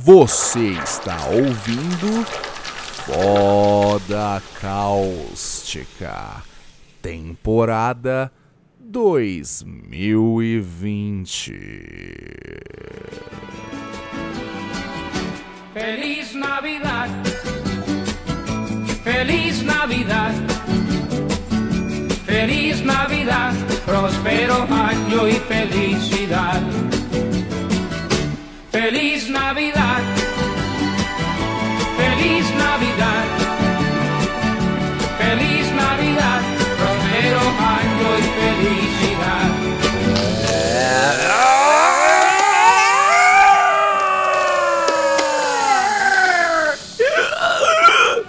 Você está ouvindo Foda Cáustica, temporada 2020. Feliz Navidad. Feliz Navidad. Feliz Navidad. Próspero año y felicidad. Feliz Navidad. Feliz Navidad. Feliz Navidad. Próspero año y felicidad.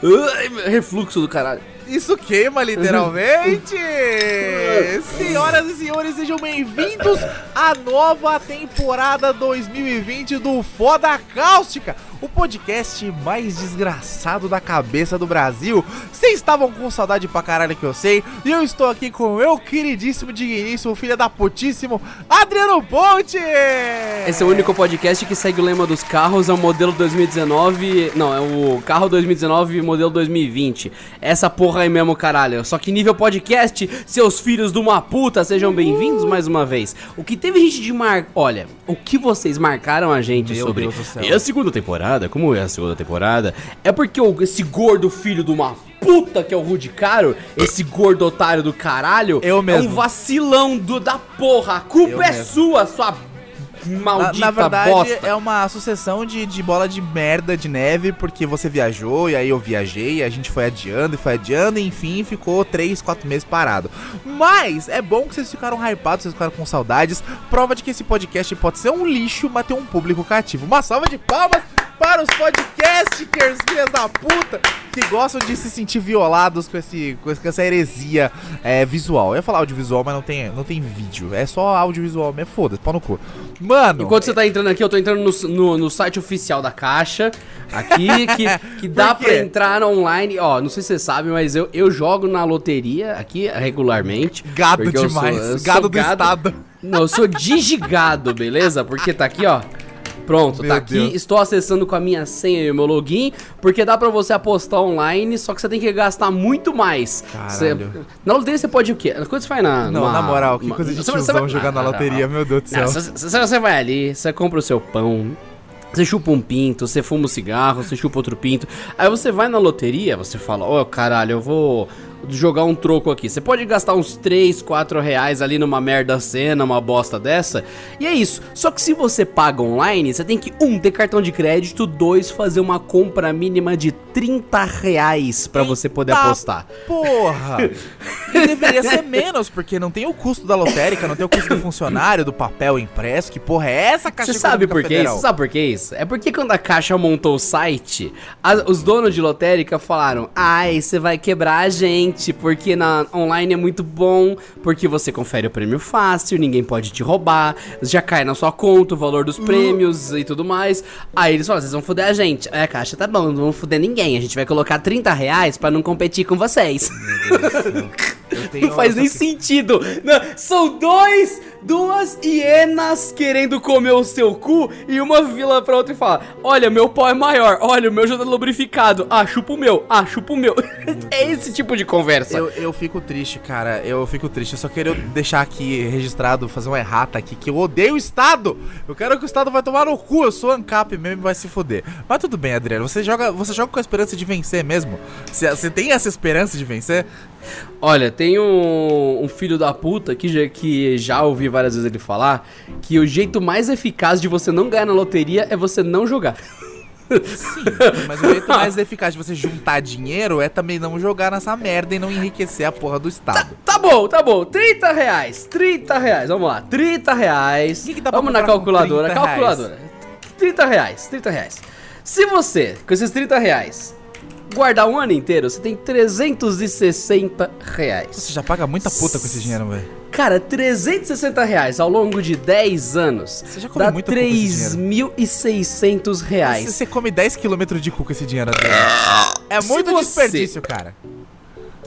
Ai, Refluxo do caralho. Isso queima literalmente! Senhoras e senhores, sejam bem-vindos à nova temporada 2020 do Foda Cáustica, o podcast mais desgraçado da cabeça do Brasil. Vocês estavam com saudade pra caralho que eu sei, e eu estou aqui com o meu queridíssimo, digníssimo, filho da putíssimo, Adriano Ponte! Esse é o único podcast que segue o lema dos carros, é o modelo 2019. Não, é o carro 2019 modelo 2020. Essa porra aí mesmo, caralho. Só que nível podcast, seus filhos de uma puta, sejam bem-vindos mais uma vez. O que teve gente de mar. Olha, o que vocês marcaram a gente Meu sobre. Deus do céu. E a segunda temporada? Como é a segunda temporada? É porque esse gordo filho de uma puta que é o Rude Caro, esse gordo otário do caralho, Eu é um mesmo. vacilão do, da porra. A culpa Eu é mesmo. sua, sua Na, maldita na verdade, bosta. é uma sucessão de, de bola de merda de neve, porque você viajou, e aí eu viajei, e a gente foi adiando e foi adiando, e enfim, ficou 3, 4 meses parado. Mas é bom que vocês ficaram hypados, vocês ficaram com saudades. Prova de que esse podcast pode ser um lixo, mas ter um público cativo. Uma salva de palmas para os podcastikers, filhas da puta, que gostam de se sentir violados com, esse, com essa heresia é, visual. Eu ia falar audiovisual, mas não tem, não tem vídeo. É só audiovisual mesmo, foda-se, pau no cu. Mano, Enquanto você tá entrando aqui, eu tô entrando no, no, no site oficial da Caixa, aqui, que, que dá pra entrar online. Ó, não sei se você sabe, mas eu, eu jogo na loteria aqui regularmente. Gado sou- demais. sou gado do estado. Não, eu sou digigado, beleza? Porque tá aqui, ó. Pronto, Meu tá aqui. Deus. Estou acessando com a minha senha e o meu login, porque dá pra você apostar online, só que você tem que gastar muito mais. Caralho. Você- na loteria você pode o quê? Quando você vai na. Não, na moral, que uma- coisa de você vai- você tiozão vai- jogar na Ah, loteria, meu Deus do não, céu. se você vai ali, você compra o seu pão, você chupa um pinto, você fuma um cigarro, você chupa outro pinto. Aí você vai na loteria, você fala, ó, caralho, eu vou jogar um troco aqui. Você pode gastar uns 3, 4 reais ali numa merda cena, uma bosta dessa. E é isso. Só que se você paga online, você tem que, um, ter cartão de crédito, dois, fazer uma compra mínima de 30 reais pra você poder apostar. Porra! E deveria ser menos, porque não tem o custo da lotérica, não tem o custo do funcionário, do papel impresso. Que porra é essa, Caixa Você sabe por que isso? Você sabe por que isso? É porque quando a Caixa montou o site, as- os donos de lotérica falaram: Ai, você vai quebrar a gente, porque na online é muito bom, porque você confere o prêmio fácil, ninguém pode te roubar, já cai na sua conta o valor dos prêmios e tudo mais. Aí eles falaram: vocês vão foder a gente. A Caixa, tá bom, não vamos foder ninguém. A gente vai colocar 30 reais pra não competir com vocês. Eu tenho- Não faz nem só- sentido. Não, são dois, duas hienas querendo comer o seu cu e uma vila pra outra e fala: Olha, meu pau é maior, olha, o meu já tá lubrificado. Ah, chupa o meu, ah, chupa o meu. é esse tipo de conversa. Eu, eu fico triste, cara. Eu fico triste. Eu só queria deixar aqui registrado, fazer uma errata aqui, que eu odeio o Estado. Eu quero que o Estado vai tomar no cu. Eu sou ANCAP mesmo e vai se foder. Mas tudo bem, Adriano. Você joga, você joga com a esperança de vencer mesmo? Você, você tem essa esperança de vencer? Olha, tem um, um filho da puta que já, que já ouvi várias vezes ele falar que o jeito mais eficaz de você não ganhar na loteria é você não jogar. Sim, mas o jeito mais eficaz de você juntar dinheiro é também não jogar nessa merda e não enriquecer a porra do Estado. Tá bom, tá bom. 30 reais. 30 reais. Vamos lá. 30 reais. Que que Vamos na calculadora. 30 reais? calculadora. 30 reais. 30 reais. Se você, com esses 30 reais, guardar um ano inteiro, você tem 360 reais. Você já paga muita puta com esse dinheiro, velho. Cara, 360 reais ao longo de 10 anos Você já come dá esse 3.600 reais. Você, você come 10km de cu com esse dinheiro. É muito você- desperdício, cara.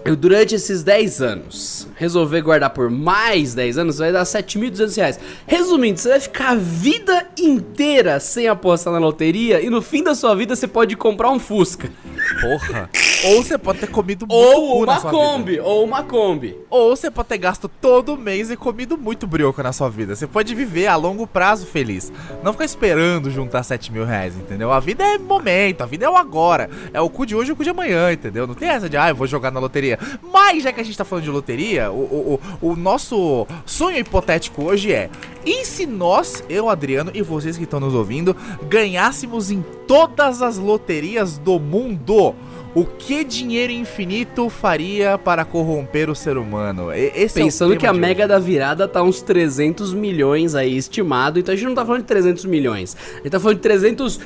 eu durante esses 10 anos resolver guardar por mais 10 anos, vai dar 7.200 reais. Resumindo, você vai ficar a vida inteira sem apostar na loteria e no fim da sua vida você pode comprar um Fusca. Porra. Ou você pode ter comido muito Ou cu na uma sua Kombi, vida. ou uma Kombi. Ou você pode ter gasto todo mês e comido muito brioco na sua vida. Você pode viver a longo prazo feliz. Não ficar esperando juntar 7 mil reais, entendeu? A vida é momento, a vida é o agora. É o cu de hoje e o cu de amanhã, entendeu? Não tem essa de, ah, eu vou jogar na loteria. Mas, já que a gente tá falando de loteria, o, o, o, o nosso sonho hipotético hoje é: e se nós, eu, Adriano e vocês que estão nos ouvindo, ganhássemos em todas as loterias do mundo? O que dinheiro infinito faria para corromper o ser humano? Esse é Pensando tema que a mega hoje. da virada tá uns 300 milhões aí estimado, então a gente não tá falando de 300 milhões, a gente tá falando de 300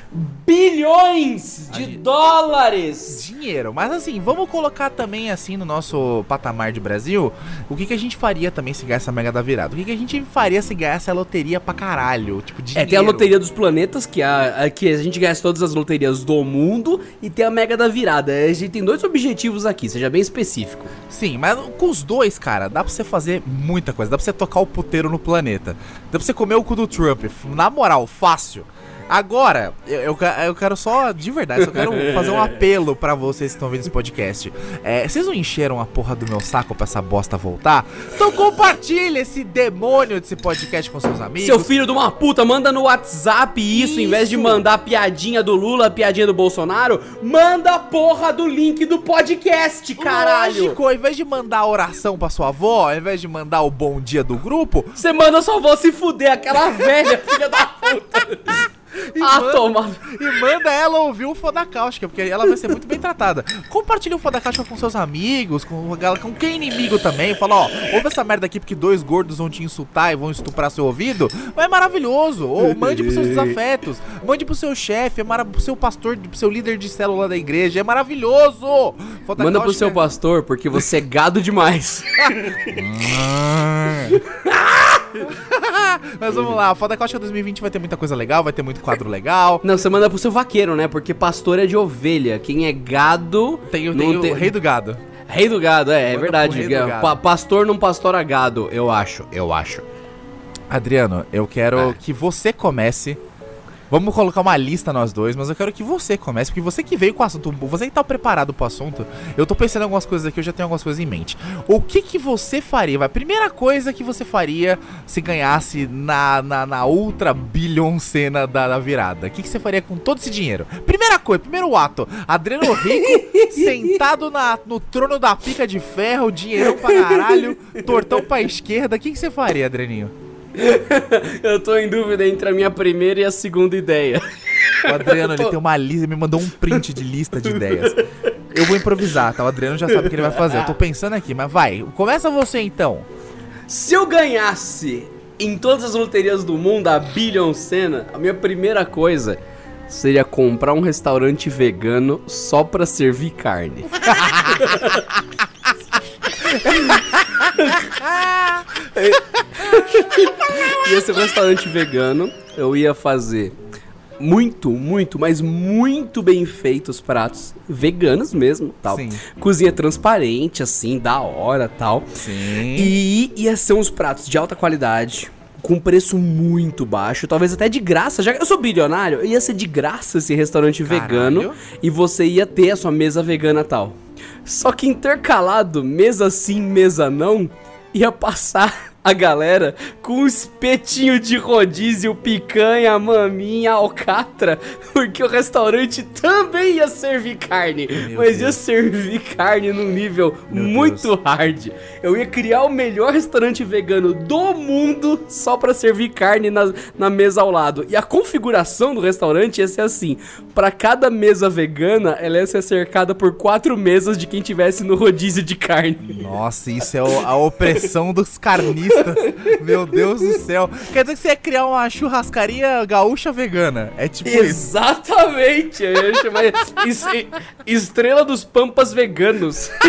bilhões de dólares. dinheiro. Mas assim, vamos colocar também assim no nosso patamar de Brasil, o que, que a gente faria também se ganhar essa mega da virada? O que, que a gente faria se ganhar essa loteria pra caralho? Tipo, É, dinheiro. tem a loteria dos planetas, que a, a- que a gente ganha todas as loterias do mundo, e tem a mega da virada. Gente tem dois objetivos aqui, seja bem específico. Sim, mas com os dois, cara, dá pra você fazer muita coisa. Dá pra você tocar o puteiro no planeta. Dá pra você comer o cu do Trump. Na moral, fácil. Agora, eu, eu, eu quero só, de verdade, só quero fazer um apelo pra vocês que estão vendo esse podcast. É, vocês não encheram a porra do meu saco pra essa bosta voltar? Então compartilha esse demônio desse podcast com seus amigos. Seu filho de uma puta, manda no WhatsApp isso, em vez de Isso. mandar piadinha do Lula, piadinha do Bolsonaro, manda a porra do link do podcast, caralho! Lógico, ao invés de mandar a oração pra sua avó, ao invés de mandar o bom dia do grupo, Você manda sua avó se fuder, aquela velha filha da puta. ah, manda- toma. E manda ela ouvir o Foda Cáustica, porque ela vai ser muito bem tratada. Compartilha o Foda Cáustica com seus amigos, com, com quem é inimigo também. Fala, ó, ouve essa merda aqui porque dois gordos vão te insultar e vão estuprar seu ouvido. É maravilhoso. Ou mande pros seus desafetos. Mande pro seu chefe, é mara- pro seu pastor, pro seu líder de célula da igreja. É maravilhoso. Foda Manda pro seu pastor, porque você é gado demais. Mas vamos lá, Foda Cáustica 2020 vai ter muita coisa legal, vai ter muito quadro legal. Não, você manda pro seu vaqueiro, né? Porque pastor é de ovelha. Quem é gado. Tem, o- não tem o Rei do Gado. Rei do gado, é, é verdade. Pa- pastor não pastora gado, eu acho, eu acho. Adriano, eu quero Ah. que você comece. Vamos colocar uma lista nós dois, mas eu quero que você comece, porque você que veio com o assunto, você que tá preparado pro assunto. Eu tô pensando em algumas coisas aqui, eu já tenho algumas coisas em mente. O que que você faria? Vai, primeira coisa que você faria se ganhasse na, na, na ultra bilhão cena da, da virada? O que, que você faria com todo esse dinheiro? Primeira coisa, primeiro ato. Adriano Rico sentado na, no trono da pica de ferro, dinheirão pra caralho, tortão pra esquerda. O que, que você faria, Adrianinho? Eu tô em dúvida entre a minha primeira e a segunda ideia. O Adriano, ele tem uma lista, me mandou um print de lista de ideias. Eu vou improvisar, tá? O Adriano já sabe o que ele vai fazer. Eu tô pensando aqui, mas vai. Começa você então. Se eu ganhasse em todas as loterias do mundo a Billion Cena, a minha primeira coisa seria comprar um restaurante vegano só pra servir carne. ser um restaurante vegano, eu ia fazer muito, muito, mas muito bem feitos pratos veganos mesmo, tal. Sim. Cozinha transparente, assim, da hora, tal. Sim. E ia ser uns pratos de alta qualidade, com preço muito baixo, talvez até de graça. Já que eu sou bilionário, ia ser de graça esse restaurante Caralho. vegano e você ia ter a sua mesa vegana tal. Só que intercalado, mesa sim, mesa não, ia passar a galera com um espetinho de rodízio, picanha, maminha, alcatra, porque o restaurante também ia servir carne, Meu mas ia Deus. servir carne num nível Meu muito hard. Eu ia criar o melhor restaurante vegano do mundo só pra servir carne na, na mesa ao lado. E a configuração do restaurante ia ser assim: pra cada mesa vegana, ela ia ser cercada por quatro mesas de quem tivesse no rodízio de carne. Nossa, isso é a opressão dos carnistas. Meu Deus do céu. Quer dizer que você ia criar uma churrascaria gaúcha vegana. É tipo isso. Exatamente! Eu ia chamar es- Estrela dos Pampas Veganos.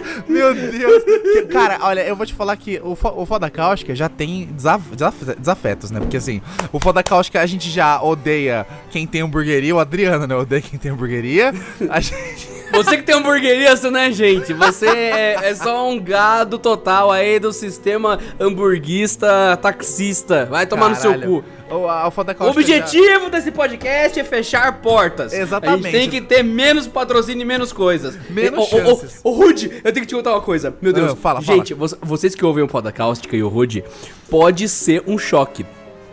Meu Deus. Que- Cara, olha, eu vou te falar que o, fo- o Foda Cáustica já tem desaf- desaf- desafetos, né? Porque assim, o Foda Cáustica a gente já odeia quem tem hamburgueria, o Adriano, né? Odeia quem tem hamburgueria. A gente. Você que tem hamburgueria, você não é gente. Você é, é só um gado total aí do sistema hamburguista taxista. Vai tomar no seu Caralho. cu. O, a, o foda O cáustica já- objetivo desse podcast é fechar portas. Exatamente. A gente tem que ter menos patrocínio e menos coisas. Menos E- chances. Ô, Rude, eu tenho que te contar uma coisa. Meu Deus. Ah, fala, fala. Gente, vo- vocês que ouvem o Foda Cáustica e o Rude, pode ser um choque.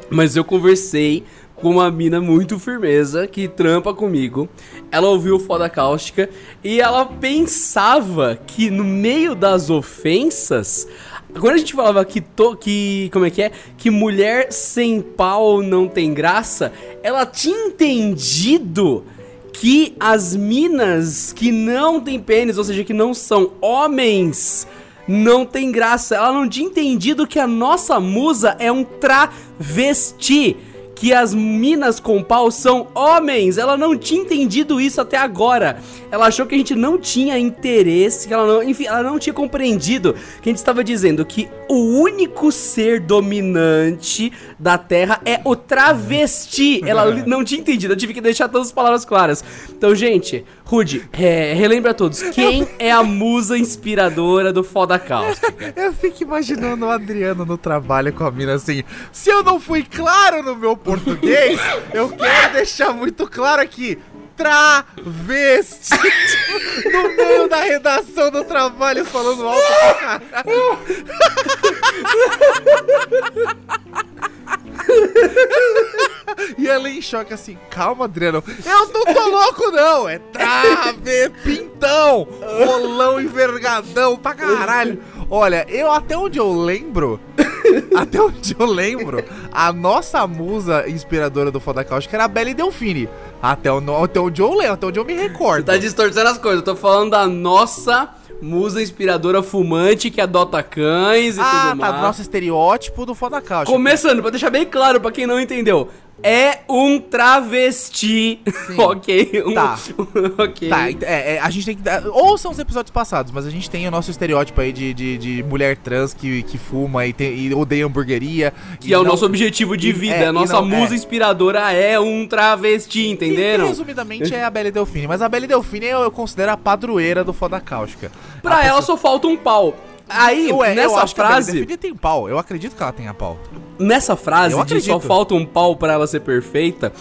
Mas eu conversei com uma mina muito firmeza que trampa comigo. Ela ouviu o Foda Cáustica e ela pensava que no meio das ofensas. Quando a gente falava que, to, que. Como é que é? Que mulher sem pau não tem graça, ela tinha entendido que as minas que não têm pênis, ou seja, que não são homens, não tem graça. Ela não tinha entendido que a nossa musa é um travesti. Que as minas com pau são homens. Ela não tinha entendido isso até agora. Ela achou que a gente não tinha interesse, que ela não, enfim, ela não tinha compreendido que a gente estava dizendo que o único ser dominante da Terra é o travesti. Ela não tinha entendido. Eu tive que deixar todas as palavras claras. Então, gente, Rude, é, relembra a todos quem é a musa inspiradora do Foda Cáustica. Eu fico imaginando o Adriano no trabalho com a mina assim. Se eu não fui claro no meu português, eu quero deixar muito claro aqui. Travesti no meio da redação do trabalho falando alto pra caralho. E ela em choque assim, calma, Adriano. Eu não tô louco, não. É trave, pintão, rolão envergadão pra caralho. Olha, eu até onde eu lembro, até onde eu lembro, a nossa musa inspiradora do Foda Cáustica era a Belle Delfine. Até, o- até onde eu lembro, até onde eu me recordo. Tá distorcendo as coisas. Eu tô falando da nossa musa inspiradora fumante que adota cães e ah, tudo tá, mais. do nosso estereótipo do Foda Cáustica. Começando, pra deixar bem claro pra quem não entendeu. É um travesti. ok. Um, Tá. ok. Tá, é, é, a gente tem que dar. Ouçam os episódios passados, mas a gente tem o nosso estereótipo aí de, de, de mulher trans que, que fuma e, tem, e odeia hamburgueria. Que é o nosso objetivo de e- vida. é, a e nossa não- musa é. inspiradora é um travesti, entenderam? resumidamente é a Belle Delfine. Mas a Belle Delfine eu, eu considero a padroeira do Foda Cáustica. Pra A ela pessoa- só falta um pau. Aí, Ué, eu nessa acho que a Belle frase, Delfine tem pau. Eu acredito que ela tenha pau. Nessa frase Eu de só falta um pau pra ela ser perfeita,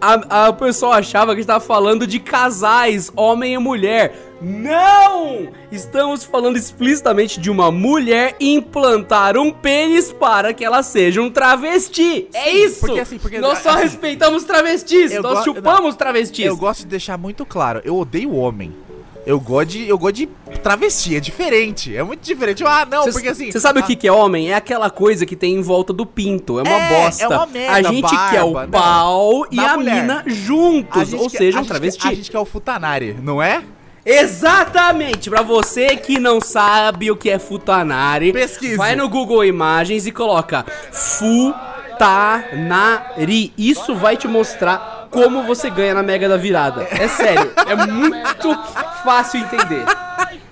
a, a pessoa achava que a gente tava falando de casais, homem e mulher. Não! Estamos falando explicitamente de uma mulher implantar um pênis para que ela seja um travesti. é isso! porque assim, porque- Nós só assim, respeitamos travestis, nós chupamos travestis. Eu gosto de deixar muito claro. Eu odeio homem. Eu gosto de, eu gosto de travesti, é diferente. É muito diferente. Ah, não, porque assim. Você sabe o ah, que, que é homem? É aquela coisa que tem em volta do pinto. É uma É, bosta. é uma merda, a gente quer o barba, não. pau e Da a mulher. mina juntos. Ou quer- seja, a um gente travesti. A gente quer o futanari, não é? Exatamente! Pra você que não sabe o que é futanari, Pesquise. vai no Google Imagens e coloca futanari. Isso vai te mostrar como você ganha na Mega da Virada. É sério, é muito fácil entender.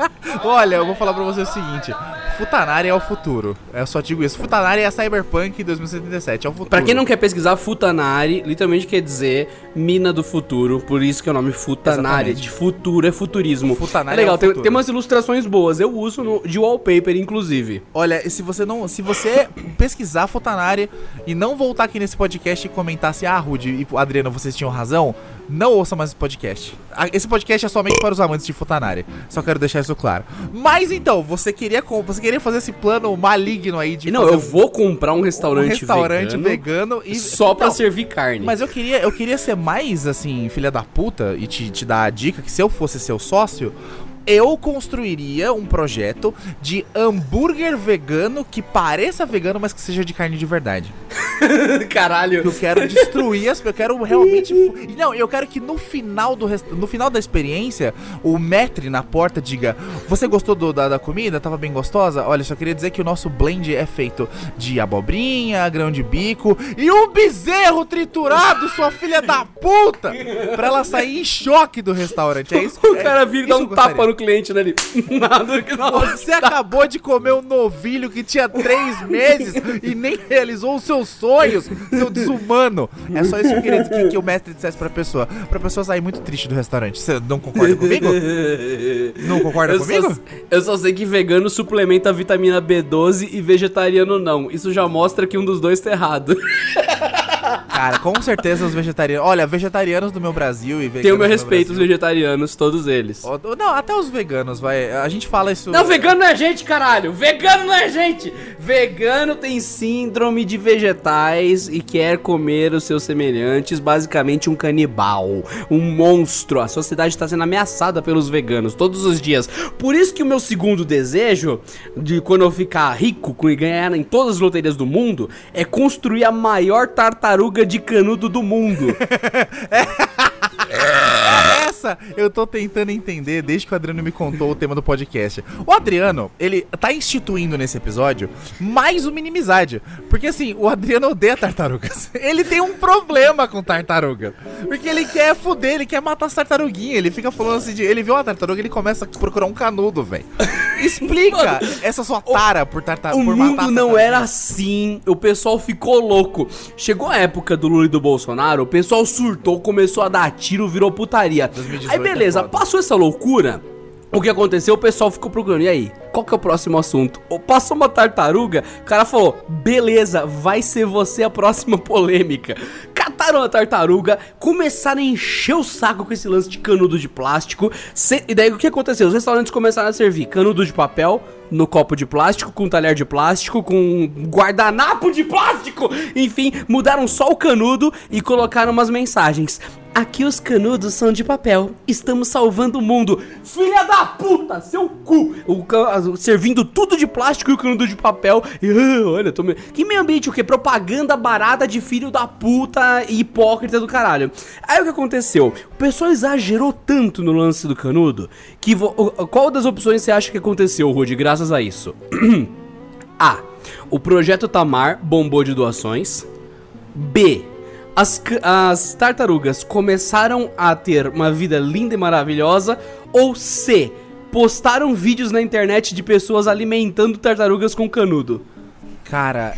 Olha, eu vou falar pra você o seguinte: Futanari é o futuro. Eu só digo isso. Futanari é a Cyberpunk 2077, é o futuro. Pra quem não quer pesquisar, Futanari literalmente quer dizer mina do futuro, por isso que é o nome Futanari. Exatamente. De futuro é futurismo. Futanari é legal, é o tem, tem umas ilustrações boas. Eu uso no, de wallpaper, inclusive. Olha, se você não, se você pesquisar Futanari e não voltar aqui nesse podcast e comentar assim, ah, Rude e Adriano, vocês tinham razão, não ouça mais esse podcast. Esse podcast é somente para os amantes de Futanari. Só quero deixar isso claro. Mas então, você queria você queria fazer esse plano maligno aí de não, eu vou comprar um um restaurante, restaurante vegano, vegano, e só pra Não, servir carne. Mas eu queria, eu queria ser mais, assim, filha da puta e te, te dar a dica que se eu fosse seu sócio, eu construiria um projeto de hambúrguer vegano que pareça vegano, mas que seja de carne de verdade. Caralho. Eu quero destruir as. Eu quero realmente. e Não, eu quero que no final do rest- no final da experiência, o metre na porta diga: Você gostou do- da, da comida? Tava bem gostosa? Olha, só queria dizer que o nosso blend é feito de abobrinha, grão de bico e um bezerro triturado, sua filha da puta! Pra ela sair em choque do restaurante. É isso O é- cara vira e isso dá um tapa no cliente, né? Ele, nada que não. Você acabou de comer um novilho que tinha três meses e nem realizou os seus sonhos, seu desumano. É só isso que eu queria que, que o mestre dissesse pra pessoa. Pra pessoa sair muito triste do restaurante. Você não concorda comigo? Não concorda eu comigo? Só, eu só sei que vegano suplementa vitamina B12 e vegetariano não. Isso já mostra que um dos dois tá errado. Cara, com certeza os vegetarianos. Olha, vegetarianos do meu Brasil e veganos. Tem o meu respeito, os vegetarianos, todos eles. Não, até os veganos, vai. A gente fala isso. Não, vegano não é gente, caralho! Vegano não é gente! Vegano tem síndrome de vegetais e quer comer os seus semelhantes, basicamente um canibal, um monstro. A sociedade está sendo ameaçada pelos veganos todos os dias. Por isso que o meu segundo desejo, de quando eu ficar rico e ganhar em todas as loterias do mundo, é construir a maior tartaruga de canudo do mundo. Essa eu tô tentando entender desde que o Adriano me contou o tema do podcast. O Adriano, ele tá instituindo nesse episódio mais uma inimizade. Porque assim, o Adriano odeia tartarugas. Ele tem um problema com tartaruga. Porque ele quer fuder, ele quer matar as tartaruguinhas. Ele fica falando assim de. Ele vê uma tartaruga ele começa a procurar um canudo, velho. Explica essa sua tara por tartaruga. O por mundo não era assim, o pessoal ficou louco. Chegou a época do Lula e do Bolsonaro, o pessoal surtou, começou a dar tiro, virou putaria. 2018 Aí beleza, é foda. passou essa loucura. O que aconteceu? O pessoal ficou procurando. E aí? Qual que é o próximo assunto? Ou Passou uma tartaruga, o cara falou: beleza, vai ser você a próxima polêmica. Cataram a tartaruga, começaram a encher o saco com esse lance de canudo de plástico. E daí o que aconteceu? Os restaurantes começaram a servir canudo de papel no copo de plástico, com talher de plástico, com guardanapo de plástico. Enfim, mudaram só o canudo e colocaram umas mensagens. Aqui os canudos são de papel. Estamos salvando o mundo. Filha da puta, seu cu. O, servindo tudo de plástico e o canudo de papel. Ah, olha, tô me... Que meio ambiente o quê? Propaganda barata de filho da puta e hipócrita do caralho. Aí o que aconteceu? O pessoal exagerou tanto no lance do canudo que vo- qual das opções você acha que aconteceu, Rude, graças a isso? A. O projeto Tamar bombou de doações. B. As, as tartarugas começaram a ter uma vida linda e maravilhosa. Ou C. Postaram vídeos na internet de pessoas alimentando tartarugas com canudo. Cara,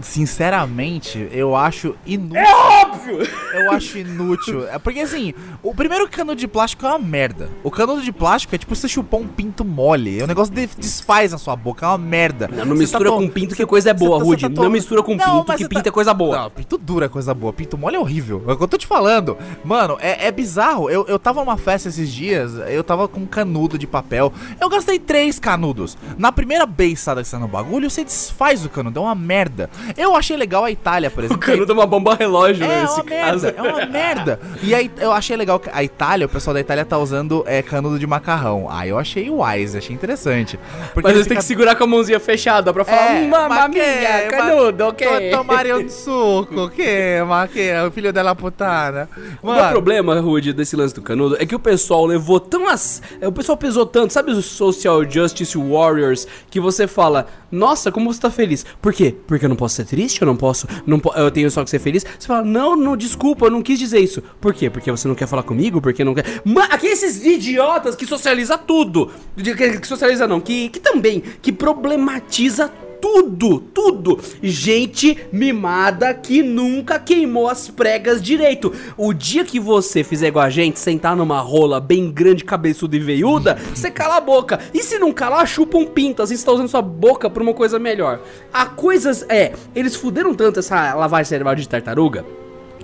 sinceramente, eu acho inútil. Óbvio! Eu acho inútil. É porque assim, o primeiro canudo de plástico é uma merda. O canudo de plástico é tipo você chupar um pinto mole. O negócio de- desfaz na sua boca, é uma merda. Não, não mistura tá com pinto que coisa é boa, tá- Rude. tá Não mistura com Não, pinto que pinto tá- é coisa boa. Não, pinto duro é coisa boa. Pinto mole é horrível. É o que eu tô te falando. Mano, é, é bizarro. Eu, eu tava numa festa esses dias, eu tava com um canudo de papel. Eu gastei três canudos. Na primeira beiçada que você tá no bagulho, você desfaz o canudo. É uma merda. Eu achei legal a Itália, por O exemplo. canudo é uma bomba relógio, É nesse uma caso. merda, é uma merda. E aí eu achei legal que a Itália, o pessoal da Itália tá usando é, canudo de macarrão. Aí eu achei wise, achei interessante. Porque Mas você tem que fica- segurar com a mãozinha fechada pra falar, É, mamma ma mia, canudo, ok. to- Tomaria um suco, que? Ma que? O filho dela putana. O meu problema, Rude, desse lance do canudo é que o pessoal levou tão as. é, O pessoal pesou tanto, sabe os Social Justice Warriors que você fala, nossa, como você tá feliz? Por quê? Porque eu não posso ser triste, eu não posso. Não eu tenho só que ser feliz. Você fala, não, não, desculpa, eu não quis dizer isso. Por quê? Porque você não quer falar comigo? Porque não quer. Ma aqui esses idiotas que socializa tudo. Que socializa não, que, que também, que problematiza tudo, tudo. Gente mimada que nunca queimou as pregas direito. O dia que você fizer igual a gente, sentar numa rola bem grande, cabeçuda e veiuda, você cala a boca. E se não calar, chupa um pinto, assim você tá usando sua boca pra uma coisa melhor. A coisa é, eles fuderam tanto essa lavagem cerebral de tartaruga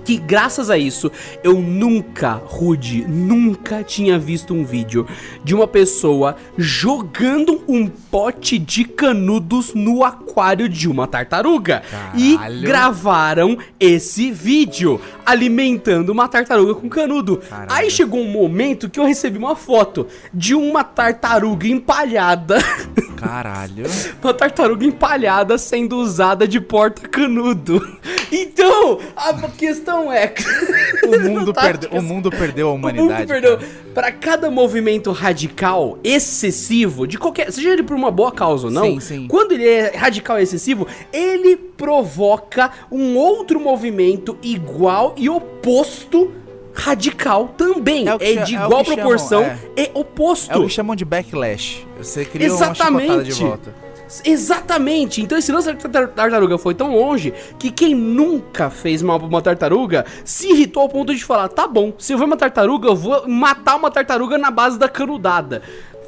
que graças a isso eu nunca, Rude, nunca tinha visto um vídeo de uma pessoa jogando um pote de canudos no aquário de uma tartaruga. E Caralho. gravaram esse vídeo alimentando uma tartaruga com canudo. Caralho. Aí chegou um momento que eu recebi uma foto de uma tartaruga empalhada. Caralho. uma tartaruga empalhada sendo usada de porta-canudo. Então, a questão é. O mundo, Tá, perde, tipo, o mundo perdeu a o humanidade. mundo perdeu. Pra cada movimento radical excessivo, de qualquer. Seja ele por uma boa causa ou não, Sim, sim. quando ele é radical e excessivo, ele provoca um outro movimento igual e oposto radical também. É É, de é igual que proporção, chamam, é oposto. É o que chamam de backlash. Você cria uma chicotada de Exatamente. volta. Exatamente. Então esse lance da tar- tartaruga foi tão longe que quem nunca fez mal pra uma tartaruga se irritou ao ponto de falar: tá bom, se eu ver uma tartaruga, eu vou matar uma tartaruga na base da canudada.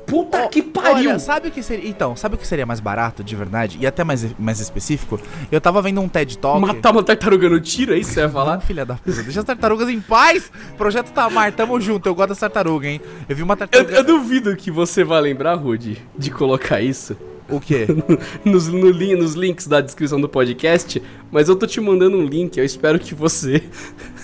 Puta que pariu! Olha, sabe o que seria. Então, sabe o que seria mais barato, de verdade? E até mais, mais específico? Eu tava vendo um TED Talk. Matar uma tartaruga no tiro, é isso que você ia falar? Filha da puta. Deixa as tartarugas em paz! Projeto Tamar, tamo junto. Eu gosto das tartarugas, hein? Eu vi uma Eu, tartaruga. eu duvido que você vai lembrar, Rude, de colocar isso O quê? nos, no nos links da descrição do podcast, mas eu tô te mandando um link, eu espero que você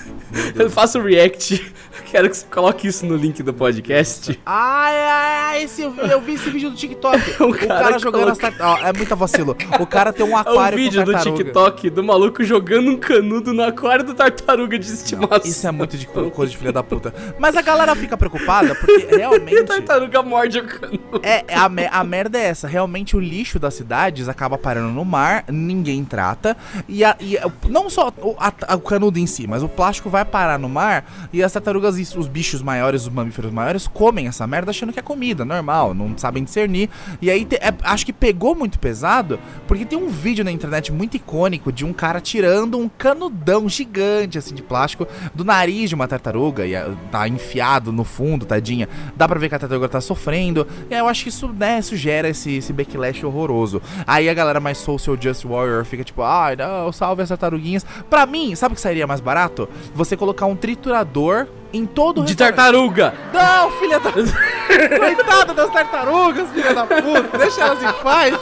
faça o react. Quero que você coloque isso no link do podcast. Ai, ai, ai, esse, eu, vi, eu vi esse vídeo do TikTok. O cara, cara jogando as tartarugas. É muita vacilo. O cara tem um É um aquário vídeo do. TikTok do maluco jogando um canudo no aquário da tartaruga de estimação. Isso é muito de co- coisa de filha da puta. Mas a galera fica preocupada porque E a realmente. tartaruga morde o canudo. É, a, me- a merda é essa. Realmente o lixo das cidades acaba parando no mar, ninguém trata. E, a- e a- não só o, o canudo em si, mas o plástico vai parar no mar e as tartarugas os bichos maiores, os mamíferos maiores, comem essa merda achando que é comida, normal, não sabem discernir. E aí te- é- acho que pegou muito pesado, porque tem um vídeo na internet muito icônico de um cara tirando um canudão gigante assim de plástico do nariz de uma tartaruga e ah, tá enfiado no fundo, tadinha. Dá pra ver que a tartaruga tá sofrendo. E aí eu acho que isso, né, isso gera esse, esse backlash horroroso. Aí a galera mais social just warrior fica tipo, ai, não, salve as tartaruguinhas. Pra mim, sabe o que sairia mais barato? Você colocar um triturador em todo o De tartaruga. Não, filha da. Coitada das tartarugas, filha da puta. Deixa elas em paz.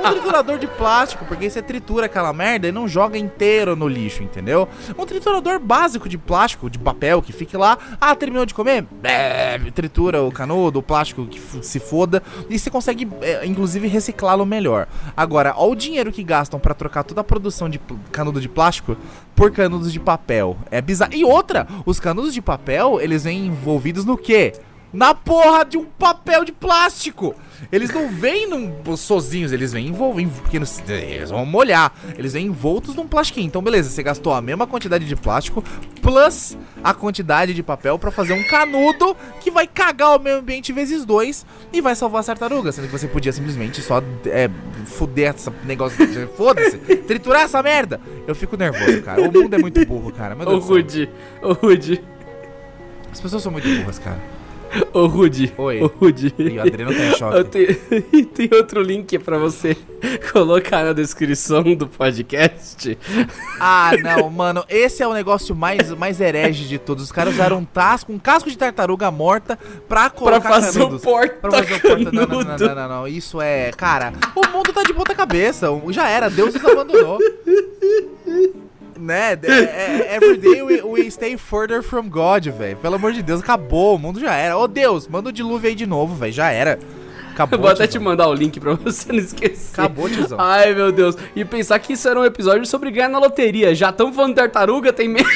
Um triturador de plástico, porque você tritura aquela merda e não joga inteiro no lixo, entendeu? Um triturador básico de plástico, de papel, que fique lá. Ah, terminou de comer? Bebe, tritura o canudo, o plástico que se foda. E você consegue, é, inclusive, reciclá-lo melhor. Agora, olha o dinheiro que gastam pra trocar toda a produção de canudo de plástico por canudos de papel. É bizarro. E outra, os canudos de papel, eles vêm envolvidos no quê? Na porra de um papel de plástico! Eles não vêm num, sozinhos, eles vêm envolvidos, porque eles vão molhar. Eles vêm envoltos num plastiquinho. Então, beleza, você gastou a mesma quantidade de plástico plus a quantidade de papel pra fazer um canudo que vai cagar o meio ambiente vezes dois e vai salvar as tartarugas. Sendo que você podia simplesmente só é, fuder esse negócio. de- Foda-se, triturar essa merda. Eu fico nervoso, cara. O mundo é muito burro, cara. Ô céu. Rude, ô Rude, As pessoas são muito burras, cara. ô Rude, Oi. ô Rude. E o Adriano tá em choque. Tenho- tem outro link pra você colocar na descrição do podcast. Ah, não, mano. Esse é o negócio mais, mais herege de todos. Os caras usaram um tasco, um casco de tartaruga morta pra Pra colocar fazer o canudos. Pra fazer o porta. não, não, não, não, não. Isso é. Cara, o mundo tá de ponta cabeça. Já era, Deus nos abandonou. Né? É, é, every day we, we stay further from God, velho. Pelo amor de Deus, acabou. O mundo já era. Ô Deus, manda o dilúvio aí de novo, velho. Já era. Acabou. Eu vou até te tiozão. mandar o link pra você não esquecer. Acabou, tiozão. Ai, meu Deus. E pensar que isso era um episódio sobre ganhar na loteria. Já estamos falando de tartaruga, tem meio.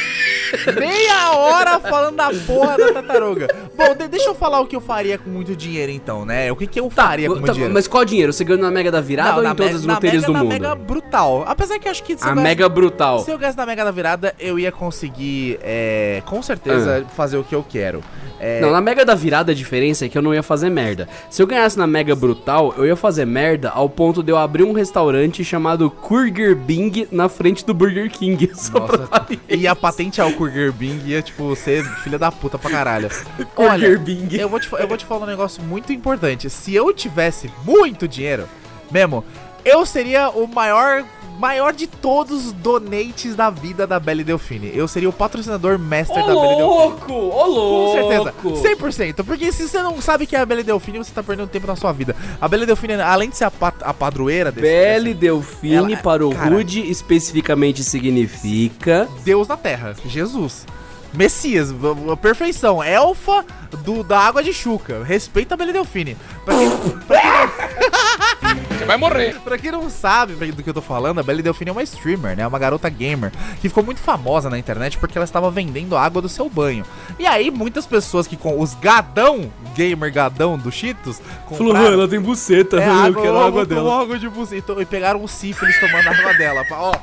Meia hora falando da porra da tartaruga. Bom, de- deixa eu falar o que eu faria com muito dinheiro, então, né? O que, que eu faria com muito Tá, dinheiro? mas qual dinheiro? Você ganhou na Mega da Virada ou na em todas as na loterias mega, do na mundo? Mega brutal. Apesar que eu acho que se A gasto- Mega Brutal. Se eu gasto na Mega da Virada, eu ia conseguir, é, com certeza, fazer o que eu quero. É. Não, na Mega da Virada a diferença é que eu não ia fazer merda. Se eu ganhasse na Mega Brutal, eu ia fazer merda ao ponto de eu abrir um restaurante chamado Kurger Bing na frente do Burger King. Só pra Nossa, variar. ia patentear o Kurger Bing, ia, tipo, ser filha da puta pra caralho. Kurger Olha, Bing. eu vou, te, eu vou te falar um negócio muito importante. Se eu tivesse muito dinheiro, mesmo, eu seria o maior, maior de todos os donates da vida da Belle Delfine. Eu seria o patrocinador master Ô da Belle Delfine. louco! Ô Com louco! certeza, 100%. Porque se você não sabe que é a Belle Delfine, você tá perdendo tempo na sua vida. A Belle Delfine, além de ser a, pat- a padroeira desse, Belle desse Delfine Ela- para o cara. Rude especificamente significa. Deus na Terra, Jesus. Messias, perfeição, elfa do, da água de Chuca. Respeita a Belle Delfine. Pra quem, pra quem Você vai morrer. Pra quem não sabe do que eu tô falando, a Belle Delfine é uma streamer, né? Uma garota gamer que ficou muito famosa na internet porque ela estava vendendo a água do seu banho. E aí, muitas pessoas que com os gadão, gamer gadão do Cheetos, compraram- tem buceta, é, água, eu vou tomar água de buceta. E pegaram o sífilis tomando a água dela. Ó.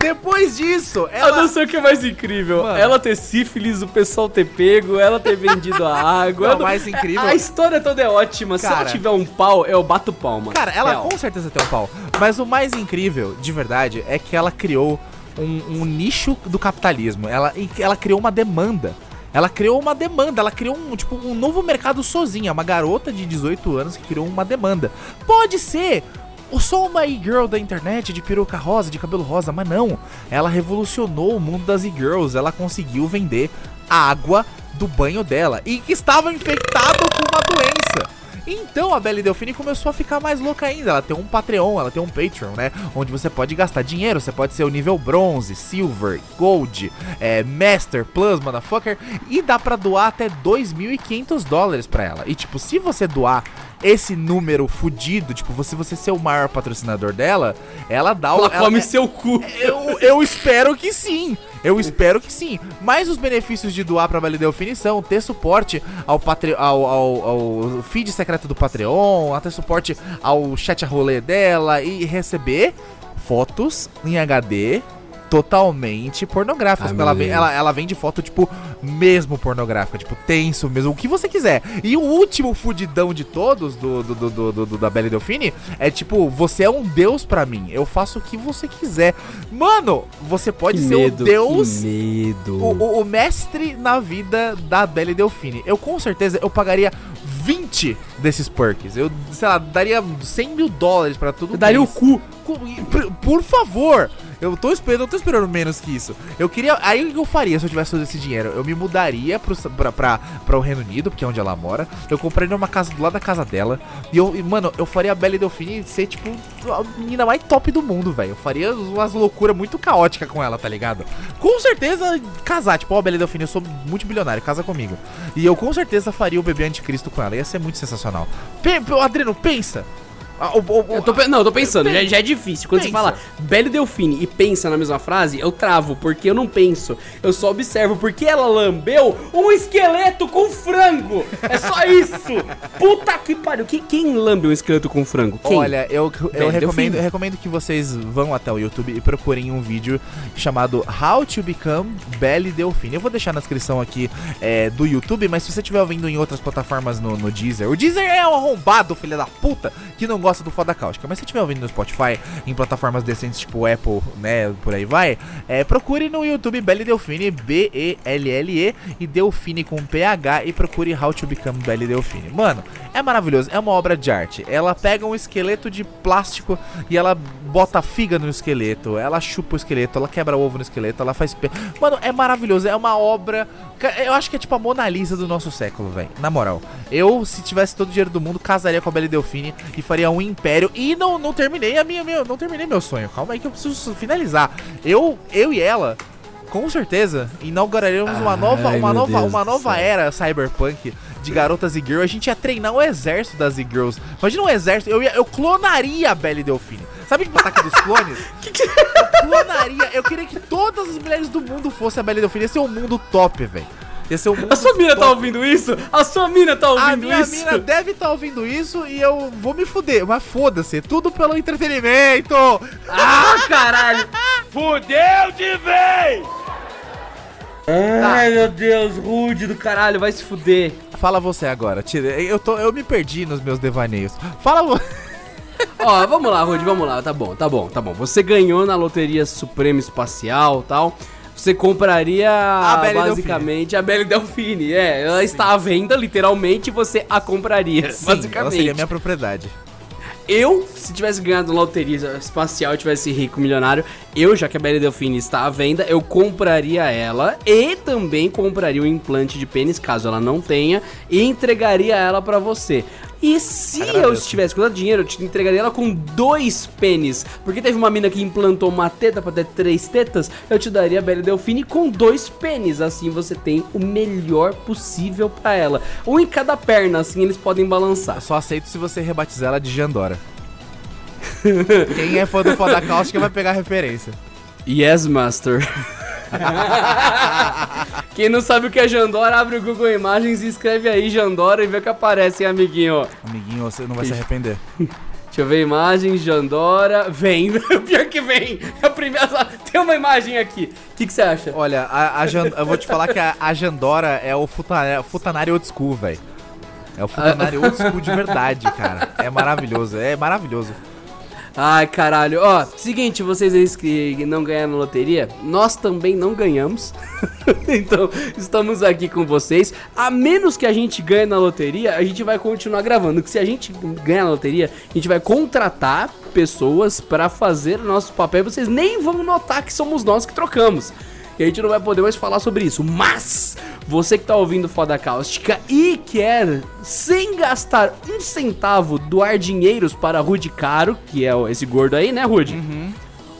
Depois disso, Eu não ela. sei o que é mais incrível. Mano. Ela ter sífilis, o pessoal ter pego, ela ter vendido a água. Não, Eu não- mais incrível- A história toda é ótima. Se ela Cara. tiver um pau, eu bato palma. Cara, ela Real. com certeza tem um pau. Mas o mais incrível, de verdade, é que ela criou um, um nicho do capitalismo. Ela, ela criou uma demanda. Ela criou uma demanda, ela criou um, tipo, um novo mercado sozinha. Uma garota de 18 anos que criou uma demanda. Pode ser o só uma e-girl da internet de peruca rosa, de cabelo rosa, mas não. Ela revolucionou o mundo das e-girls. Ela conseguiu vender água do banho dela e que estava infectado. Então a Belle Delfine começou a ficar mais louca ainda. Ela tem um Patreon, ela tem um Patreon, né? Onde você pode gastar dinheiro. Você pode ser o nível bronze, silver, gold, é, master, plus, motherfucker. E dá pra doar até 2.500 dólares pra ela. E tipo, se você doar esse número fudido, tipo, você, você ser o maior patrocinador dela, ela dá o. Ela come é- seu cu. eu, eu espero que sim. Eu espero que sim. Mas os benefícios de doar pra Vale Delfine são ter suporte ao, patre... ao, ao, ao feed secreto do Patreon, ter suporte ao chat a rolê dela e receber fotos em HD totalmente pornográficas. Ai, ela, vem, ela, ela vem de foto, tipo, mesmo pornográfica, tipo, tenso mesmo, o que você quiser. E o último fudidão de todos, do, do, do, do- do- da Belle Delfine, é tipo, você é um deus pra mim, eu faço o que você quiser. Mano, você pode Que ser medo, o deus... O, o- o mestre na vida da Belle Delfine. Eu com certeza eu pagaria 20 desses perks. Eu, sei lá, daria 100 mil dólares pra tudo. Eu daria o cu. Por favor! Eu tô esperando, eu tô esperando menos que isso. Eu queria. Aí o que eu faria se eu tivesse todo esse dinheiro? Eu me mudaria pro, pra, pra, pra o Reino Unido, porque é onde ela mora. Eu compraria uma casa do lado da casa dela. E eu, e, mano, eu faria a Belle Delfine ser, tipo, a menina mais top do mundo, velho. Eu faria umas loucuras muito caóticas com ela, tá ligado? Com certeza casar, tipo, ó, Belle Delfine, eu sou multibilionário, casa comigo. E eu com certeza faria o bebê anticristo com ela. Ia ser muito sensacional. Pe Adriano, pensa. Ah, o- o- Eu tô, não, eu tô pensando, já, já é difícil. Quando você Pensa. fala Belle Delfine e pensa na mesma frase, eu travo, porque eu não penso. Eu só observo, porque ela lambeu um esqueleto com frango. É só isso. Puta que pariu. Quem, quem lambe um esqueleto com frango? Quem? Olha, eu, eu, Belle recomendo, eu recomendo que vocês vão até o YouTube e procurem um vídeo chamado How to Become Belle Delfine. Eu vou deixar na descrição aqui é, do YouTube, mas se você estiver ouvindo em outras plataformas no, no Deezer, o Deezer é um arrombado, filha da puta, que não gosta do Foda Cáustica. Mas se estiver ouvindo no Spotify, em plataformas decentes tipo Apple, né, por aí vai, é, procure no YouTube Belle Delfine, B-E-L-L-E, e Delfine com PH, e procure How to Become Belle Delfine. Mano, é maravilhoso, é uma obra de arte. Ela pega um esqueleto de plástico e ela bota figa no esqueleto, ela chupa o esqueleto, ela quebra ovo no esqueleto, ela faz. pe- Mano, é maravilhoso, é uma obra. Eu acho que é tipo a Mona Lisa do nosso século, velho. Na moral. Eu, se tivesse todo o dinheiro do mundo, casaria com a Belle Delfine e faria um império. E não, não terminei a minha, meu, não terminei meu sonho. Calma aí que eu preciso finalizar. Eu, eu e ela. Com certeza, inauguraremos uma nova, uma nova, Deus uma nova era cyberpunk de garotas e girls. A gente ia treinar o exército das e-girls. Imagina um exército, eu, ia, eu clonaria a Belle Delfine. Sabe tipo ataque dos clones? Eu clonaria, eu queria que todas as mulheres do mundo fossem a Belle Delfine. Ia ser um mundo top, velho. Ia ser um mundo A sua mina tá top. ouvindo isso? A sua mina tá A ouvindo minha isso? mina deve estar ouvindo isso e eu vou me fuder. Mas foda-se, tudo pelo entretenimento. Ah, caralho! Fudeu de vez! Ai, meu Deus, rude do caralho, vai se fuder. Fala você agora, tira. Eu, tô, eu me perdi nos meus devaneios. Fala você. Ó, vamos lá, Rude, vamos lá. Tá bom, tá bom, tá bom. Você ganhou na Loteria Suprema Espacial tal. Você compraria Belle basicamente a Belle Delfine. É, ela está à venda, literalmente, você a compraria. Sim, ela basicamente. seria minha propriedade. Eu, se tivesse ganhado na loteria espacial e tivesse rico, milionário, eu, já que a Belle Delfine está à venda, eu compraria ela e também compraria o implante de pênis, caso ela não tenha, e entregaria ela pra você. E se eu Agradeço. estivesse com tanto dinheiro, eu te entregaria ela com dois pênis. Porque teve uma mina que implantou uma teta pra ter três tetas, eu te daria a Belle Delfine com dois pênis. Assim você tem o melhor possível pra ela. Um em cada perna, assim eles podem balançar. Eu só aceito se você rebatizar ela de Jandora. Quem é fã do Foda Cáustica vai pegar a referência. Yes, Master. Quem não sabe o que é Jandora, abre o Google Imagens e escreve aí Jandora e vê o que aparece, hein, amiguinho. Amiguinho, você não vai se arrepender. Deixa eu ver a imagem, Jandora. Vem, pior que vem. A primeira... Tem uma imagem aqui. O que, que você acha? Olha, a, a Jan- eu vou te falar que a, a Jandora é o futa- Futanari old school, velho. É o Futanari old school de verdade, cara. É maravilhoso, é maravilhoso. Ai, caralho. Ó, seguinte, vocês aí que não ganharam na loteria, nós também não ganhamos. então, estamos aqui com vocês. A menos que a gente ganhe na loteria, a gente vai continuar gravando. Que se a gente ganhar na loteria, a gente vai contratar pessoas pra fazer o nosso papel. Vocês nem vão notar que somos nós que trocamos. E a gente não vai poder mais falar sobre isso. Mas, você que tá ouvindo Foda Cáustica e quer, sem gastar um centavo, doar dinheiros para Rude Caro, que é esse gordo aí, né, Rude?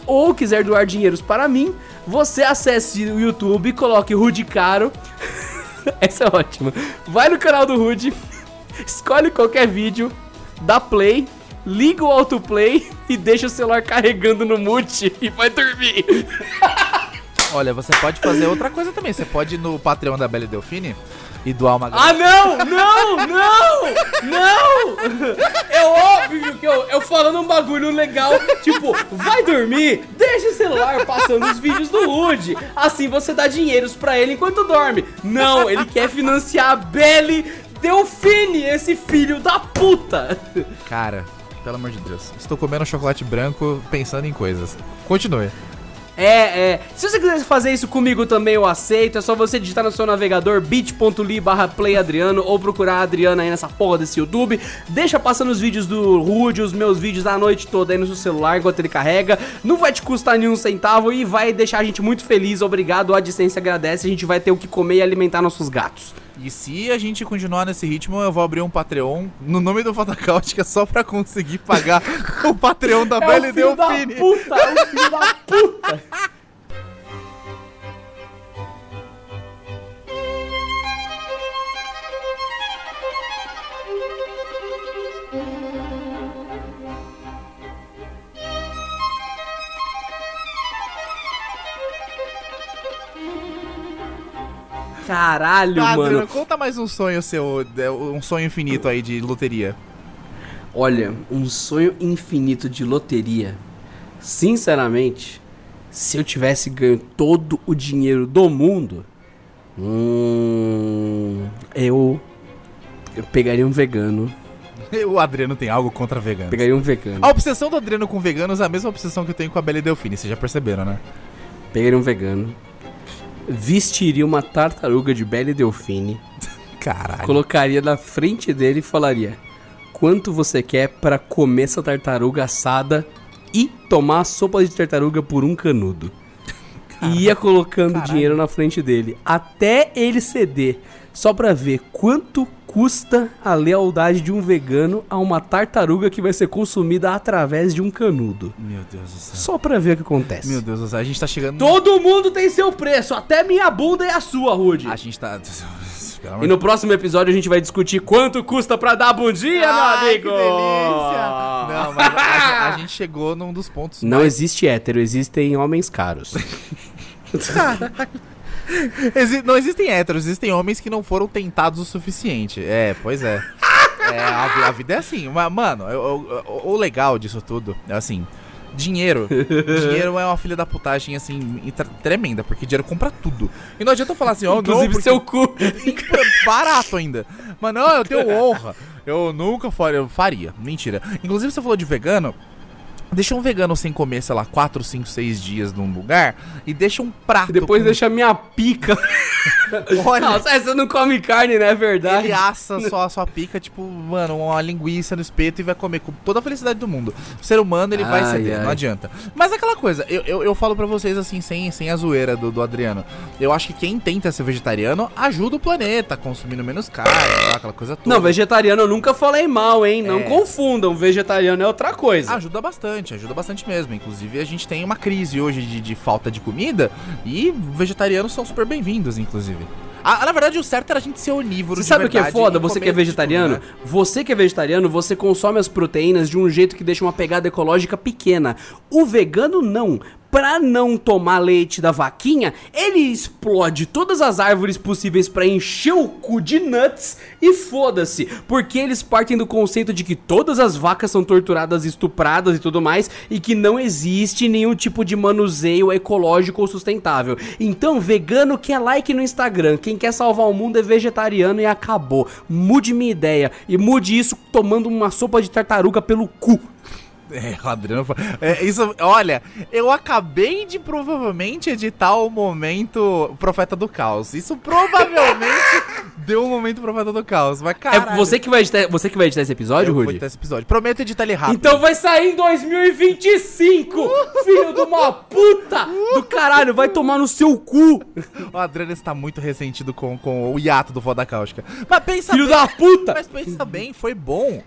Ou quiser doar dinheiros para mim, você acesse o YouTube e coloque Rude Caro. Essa é ótima. Vai no canal do Rude, escolhe qualquer vídeo, dá play, liga o autoplay e deixa o celular carregando no mute e vai dormir. Olha, você pode fazer outra coisa também. Você pode ir no Patreon da Belle Delfine e doar uma Ah, não! Não! Não! Não! É óbvio que eu, eu falando um bagulho legal, tipo, vai dormir, deixa o celular passando os vídeos do Rude. Assim você dá dinheiros pra ele enquanto dorme. Não, ele quer financiar a Belle Delfine, esse filho da puta. Cara, pelo amor de Deus. Estou comendo chocolate branco pensando em coisas. Continue. É, é. Se você quiser fazer isso comigo também, eu aceito. É só você digitar no seu navegador bit.ly barra playadriano ou procurar a Adriana aí nessa porra desse YouTube. Deixa passando os vídeos do Rude, os meus vídeos da noite toda aí no seu celular enquanto ele carrega. Não vai te custar nenhum centavo e vai deixar a gente muito feliz. Obrigado, a AdSense agradece. A gente vai ter o que comer e alimentar nossos gatos. E se a gente continuar nesse ritmo, eu vou abrir um Patreon no nome do Fotacáustica só pra conseguir pagar o Patreon da É Delfine. puta, é o filho da puta. Caralho, Tá, mano. Conta mais um sonho seu, é, um sonho infinito aí de loteria. Olha, um sonho infinito de loteria. Sinceramente, se eu tivesse ganho todo o dinheiro do mundo, hum, eu, eu pegaria um vegano. O Adriano tem algo contra veganos. Pegaria um vegano. A obsessão do Adriano com veganos é a mesma obsessão que eu tenho com a Belle Delfine, vocês já perceberam, né? Pegaria um vegano. Vestiria uma tartaruga de Belle Delfine. Caralho. Colocaria na frente dele e falaria: Quanto você quer pra comer essa tartaruga assada e tomar a sopa de tartaruga por um canudo? E ia colocando Caralho. dinheiro na frente dele até ele ceder, só pra ver quanto custa a lealdade de um vegano a uma tartaruga que vai ser consumida através de um canudo. Meu Deus do céu. Só pra ver o que acontece. Meu Deus do céu, a gente tá chegando... Todo mundo tem seu preço, até minha bunda e a sua, Rude. A gente tá... E no próximo episódio a gente vai discutir quanto custa pra dar bundinha, meu Ai, amigo! que delícia! Não, mas a, gente- a gente chegou num dos pontos Não existe hétero, existem homens caros. Exi- não existem héteros, existem homens que não foram tentados o suficiente. É, pois é. É, a, a vida é assim. Mas, mano, eu- eu- o, legal disso tudo é assim. Dinheiro. dinheiro é uma filha da putagem, assim, tremenda, porque dinheiro compra tudo. E não adianta eu falar assim, ó, não, Inclusive porque- seu cu. barato ainda. Mas não, eu tenho honra. Eu nunca faria. Mentira. Inclusive, você falou de vegano. Deixa um vegano sem comer, sei lá, 4, 5, 6 dias num lugar e deixa um prato. Depois com- deixa minha pica. Olha, Nossa, você não come carne, né? É verdade. ele assa sua, sua pica, tipo, mano, uma linguiça no espeto e vai comer com toda a felicidade do mundo. O ser humano, ele vai Ai, ceder, ai. não adianta. Mas é aquela coisa, eu, eu, eu falo pra vocês assim, sem, sem a zoeira do, do Adriano. Eu acho que quem tenta ser vegetariano ajuda o planeta, consumindo menos carne, aquela coisa toda. Não, vegetariano eu nunca falei mal, hein? Não É. confundam, vegetariano é outra coisa. Ajuda bastante, ajuda bastante mesmo. Inclusive, a gente tem uma crise hoje de, de falta de comida e vegetarianos são super bem-vindos, inclusive. Ah, na verdade, o certo era a gente ser onívoro Você sabe o que é foda? Você que é tipo, vegetariano? né? Você que é vegetariano, você consome as proteínas de um jeito que deixa uma pegada ecológica pequena. O vegano não. Pra não tomar leite da vaquinha, ele explode todas as árvores possíveis pra encher o cu de nuts e foda-se, porque eles partem do conceito de que todas as vacas são torturadas, estupradas e tudo mais, e que não existe nenhum tipo de manuseio ecológico ou sustentável. Então, vegano quer like no Instagram, quem quer salvar o mundo é vegetariano e acabou. Mude minha ideia e mude isso tomando uma sopa de tartaruga pelo cu. É, o Adriano. É, isso, olha, eu acabei de provavelmente editar o momento Profeta do Caos. Isso provavelmente deu um momento Profeta do Caos. Mas, É caralho, você que vai editar, você que vai editar esse episódio, eu vou Rudy? editar esse episódio. Prometo editar ele rápido. Então vai sair em 2025! Filho de uma puta do caralho, vai tomar no seu cu! O Adriano está muito ressentido com, com o hiato do Foda Cáustica. Mas pensa Filho bem, da puta! Mas pensa bem, foi bom.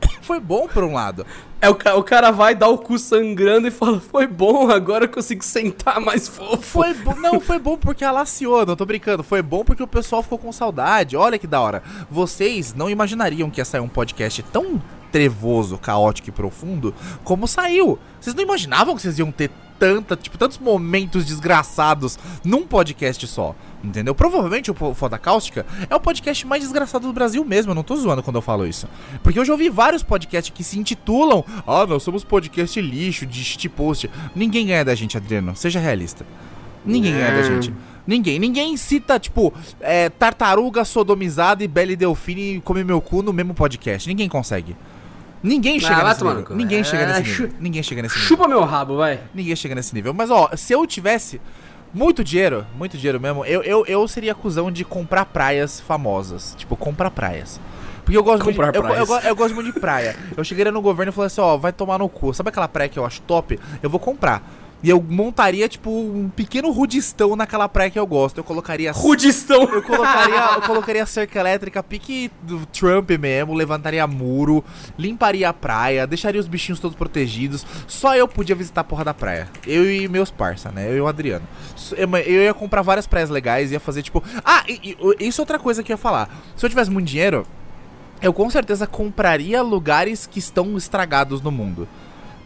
Foi bom por um lado. É, o, o cara vai dar o cu sangrando e fala: Foi bom, agora eu consigo sentar mais fofo. Foi não, foi bom porque alaciou, não tô brincando. Foi bom porque o pessoal ficou com saudade. Olha que da hora. Vocês não imaginariam que ia sair um podcast tão trevoso, caótico e profundo como saiu. Vocês não imaginavam que vocês iam ter tanta, tipo, tantos momentos desgraçados num podcast só. Entendeu? Provavelmente o Foda Cáustica é o podcast mais desgraçado do Brasil mesmo. Eu não tô zoando quando eu falo isso. Porque eu já ouvi vários podcasts que se intitulam Ah, nós somos podcast lixo, de shitpost. Ninguém ganha da gente, Adriano. Seja realista. Ninguém ganha da gente. Ninguém. Ninguém cita, tipo, é, tartaruga sodomizada e Belle Delfine come meu cu no mesmo podcast. Ninguém consegue. Ninguém chega vai nesse nível. Ninguém chega É, nesse chu- nível. Ninguém chega nesse nível. Chupa meu rabo, vai. Ninguém chega nesse nível. Mas, ó, se eu tivesse muito dinheiro, muito dinheiro mesmo, eu, eu, eu seria cuzão de comprar praias famosas. Tipo, comprar praias. Porque eu gosto muito de, eu, eu, eu gosto muito de praia. Eu chegaria no governo e falei assim, ó, vai tomar no cu. Sabe aquela praia que eu acho top? Eu vou comprar. E eu montaria, tipo, um pequeno rudistão naquela praia que eu gosto. Eu colocaria... Rudistão. Eu colocaria, eu colocaria cerca elétrica, pique do Trump mesmo, levantaria muro, limparia a praia, deixaria os bichinhos todos protegidos. Só eu podia visitar a porra da praia. Eu e meus parça, né? Eu e o Adriano. Eu ia comprar várias praias legais, ia fazer tipo. Ah, e, e- isso é outra coisa que eu ia falar. Se eu tivesse muito dinheiro, eu com certeza compraria lugares que estão estragados no mundo.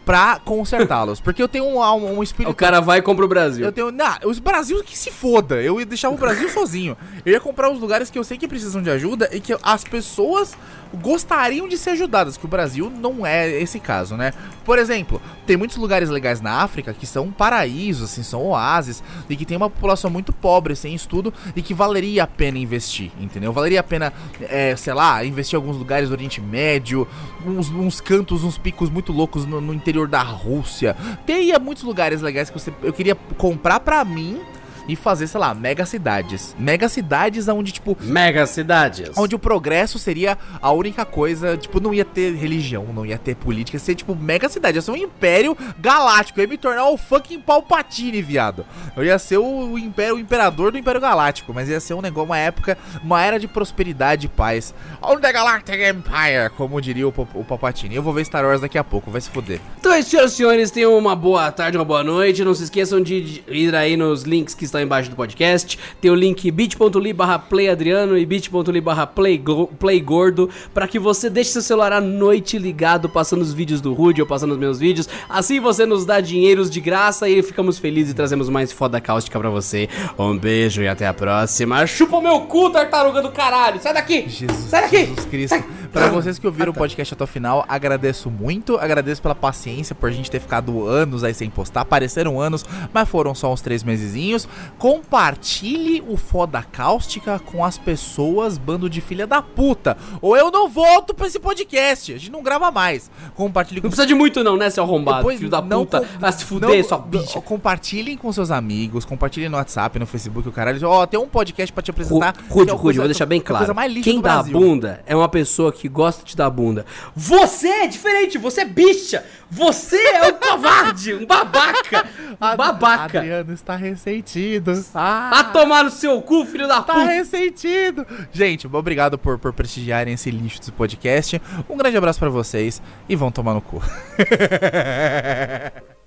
Pra consertá-los. Porque eu tenho um, um, um espírito. O cara vai e compra o Brasil. Eu tenho. Não, os Brasil que se foda. Eu ia deixar o Brasil sozinho. Eu ia comprar os lugares que eu sei que precisam de ajuda e que as pessoas gostariam de ser ajudadas. Que o Brasil não é esse caso, né? Por exemplo, tem muitos lugares legais na África que são paraísos, assim, são oásis, e que tem uma população muito pobre, sem estudo, e que valeria a pena investir, entendeu? Valeria a pena, é, sei lá, investir em alguns lugares do Oriente Médio, uns, uns cantos, uns picos muito loucos no, no interior da Rússia. Teria muitos lugares legais que você, eu queria comprar pra mim e fazer, sei lá, mega cidades. Mega cidades onde, tipo, Mega cidades. Onde o progresso seria a única coisa, tipo, não ia ter religião, não ia ter política, ia ser tipo mega cidade, ia ser um império galáctico, eu ia me tornar o fucking Palpatine, viado. Eu ia ser o, o império, o imperador do Império Galáctico, mas ia ser um negócio, uma época, uma era de prosperidade e paz. On the Galactic Empire, como diria o, o Palpatine. Eu vou ver Star Wars daqui a pouco, vai se foder. Então é isso, senhoras e senhores, tenham uma boa tarde, uma boa noite. Não se esqueçam de ir aí nos links que estão embaixo do podcast. Tem o link bit.ly barra playadriano e bit.ly barra play- playgordo para que você deixe seu celular à noite ligado, passando os vídeos do Rude ou passando os meus vídeos. Assim você nos dá dinheiros de graça e ficamos felizes e trazemos mais foda cáustica pra você. Um beijo e até a próxima. Chupa o meu cu, tartaruga do caralho! Sai daqui! Jesus, Sai daqui! Jesus Cristo. Pra vocês que ouviram o podcast até o final, agradeço muito. Agradeço pela paciência, por a gente ter ficado anos aí sem postar. Pareceram anos, mas foram só uns três mesezinhos. Compartilhe o Foda Cáustica com as pessoas, bando de filha da puta. Ou eu não volto pra esse podcast. A gente não grava mais. Compartilhe com Não precisa de muito não, né, seu arrombado, depois filho da não puta. com- Vai se fuder, não- sua bicha. Compartilhem com seus amigos, compartilhem no WhatsApp, no Facebook, o caralho. Ó, tem um podcast pra te apresentar. Rude, Rude, vou deixar bem claro. Quem dá a bunda é uma pessoa que gosta de dar bunda. Você é diferente, você é bicha. Você é um covarde, um babaca. Um babaca. Adriano está ressentido. A Ah, tomar no seu cu, filho da tá puta. ressentido. Gente, obrigado por, por prestigiarem esse lixo desse podcast. Um grande abraço pra vocês e vão tomar no cu.